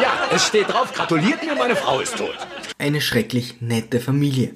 Ja, es steht drauf, gratuliert mir, meine Frau ist tot. Eine schrecklich nette Familie.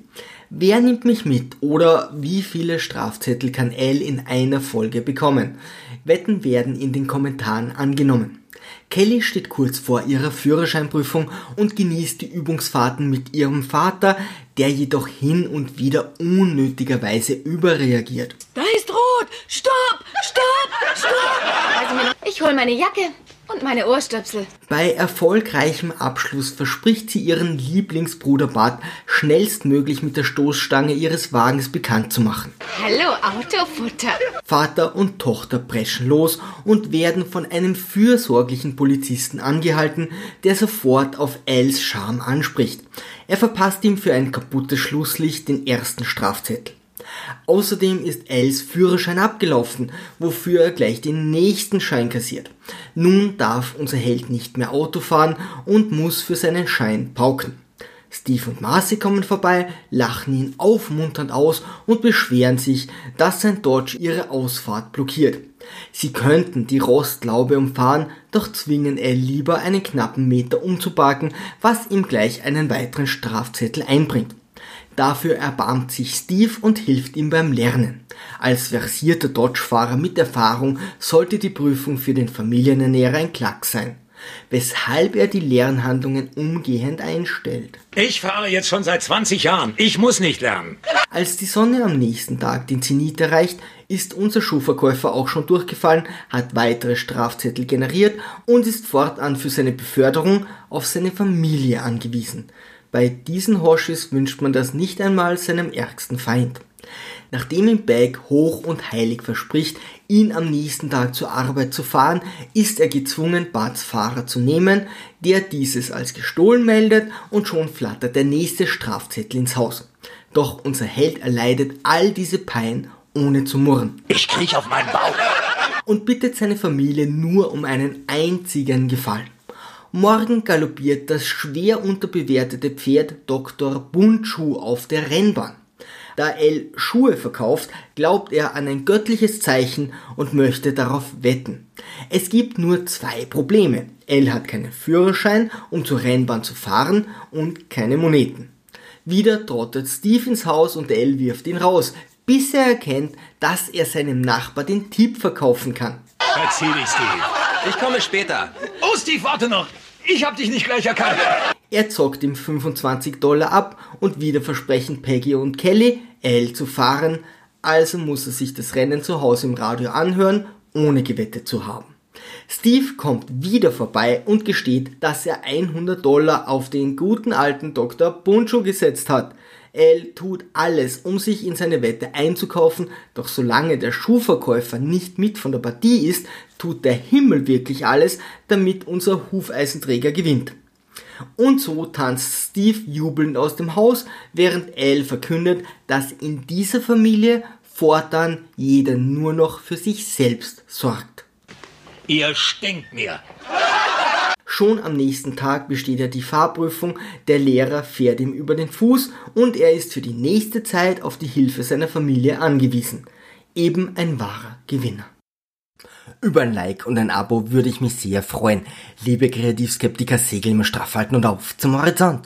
Wer nimmt mich mit oder wie viele Strafzettel kann Elle in einer Folge bekommen? Wetten werden in den Kommentaren angenommen. Kelly steht kurz vor ihrer Führerscheinprüfung und genießt die Übungsfahrten mit ihrem Vater, der jedoch hin und wieder unnötigerweise überreagiert. Da ist rot! Stopp! Stopp! Stopp! Ich hol meine Jacke und meine Ohrstöpsel. Bei erfolgreichem Abschluss verspricht sie ihren Lieblingsbruder Bart schnellstmöglich mit der Stoßstange ihres Wagens bekannt zu machen. Hallo, Autofutter. Vater und Tochter preschen los und werden von einem fürsorglichen Polizisten angehalten, der sofort auf Els Charme anspricht. Er verpasst ihm für ein kaputtes Schlusslicht den ersten Strafzettel. Außerdem ist Els Führerschein abgelaufen, wofür er gleich den nächsten Schein kassiert. Nun darf unser Held nicht mehr Auto fahren und muss für seinen Schein pauken. Steve und Marcy kommen vorbei, lachen ihn aufmunternd aus und beschweren sich, dass sein Dodge ihre Ausfahrt blockiert. Sie könnten die Rostlaube umfahren, doch zwingen Elle lieber einen knappen Meter umzuparken, was ihm gleich einen weiteren Strafzettel einbringt. Dafür erbarmt sich Steve und hilft ihm beim Lernen. Als versierter Dodge-Fahrer mit Erfahrung sollte die Prüfung für den Familienernährer ein Klack sein, weshalb er die Lernhandlungen umgehend einstellt. Ich fahre jetzt schon seit 20 Jahren. Ich muss nicht lernen. Als die Sonne am nächsten Tag den Zenit erreicht, ist unser Schuhverkäufer auch schon durchgefallen, hat weitere Strafzettel generiert und ist fortan für seine Beförderung auf seine Familie angewiesen. Bei diesen Horschis wünscht man das nicht einmal seinem ärgsten Feind. Nachdem ihm Bag hoch und heilig verspricht, ihn am nächsten Tag zur Arbeit zu fahren, ist er gezwungen, Barts Fahrer zu nehmen, der dieses als gestohlen meldet und schon flattert der nächste Strafzettel ins Haus. Doch unser Held erleidet all diese Pein ohne zu murren. Ich kriech auf meinen Bauch. Und bittet seine Familie nur um einen einzigen Gefallen. Morgen galoppiert das schwer unterbewertete Pferd Dr. Bundschuh auf der Rennbahn. Da El Schuhe verkauft, glaubt er an ein göttliches Zeichen und möchte darauf wetten. Es gibt nur zwei Probleme. El hat keinen Führerschein, um zur Rennbahn zu fahren und keine Moneten. Wieder trottet Steve ins Haus und El wirft ihn raus, bis er erkennt, dass er seinem Nachbar den Tipp verkaufen kann. Verzieh dich, Steve. Ich komme später. Oh, Steve, warte noch. Ich hab dich nicht gleich erkannt. Er zockt ihm 25 Dollar ab und wieder versprechen Peggy und Kelly, L zu fahren, also muss er sich das Rennen zu Hause im Radio anhören, ohne gewettet zu haben. Steve kommt wieder vorbei und gesteht, dass er 100 Dollar auf den guten alten Dr. Buncho gesetzt hat. L tut alles, um sich in seine Wette einzukaufen, doch solange der Schuhverkäufer nicht mit von der Partie ist, tut der Himmel wirklich alles, damit unser Hufeisenträger gewinnt. Und so tanzt Steve jubelnd aus dem Haus, während L verkündet, dass in dieser Familie fortan jeder nur noch für sich selbst sorgt. Ihr stinkt mir. Schon am nächsten Tag besteht er die Fahrprüfung, der Lehrer fährt ihm über den Fuß und er ist für die nächste Zeit auf die Hilfe seiner Familie angewiesen. Eben ein wahrer Gewinner. Über ein Like und ein Abo würde ich mich sehr freuen. Liebe Kreativskeptiker, segel immer straff halten und auf zum Horizont.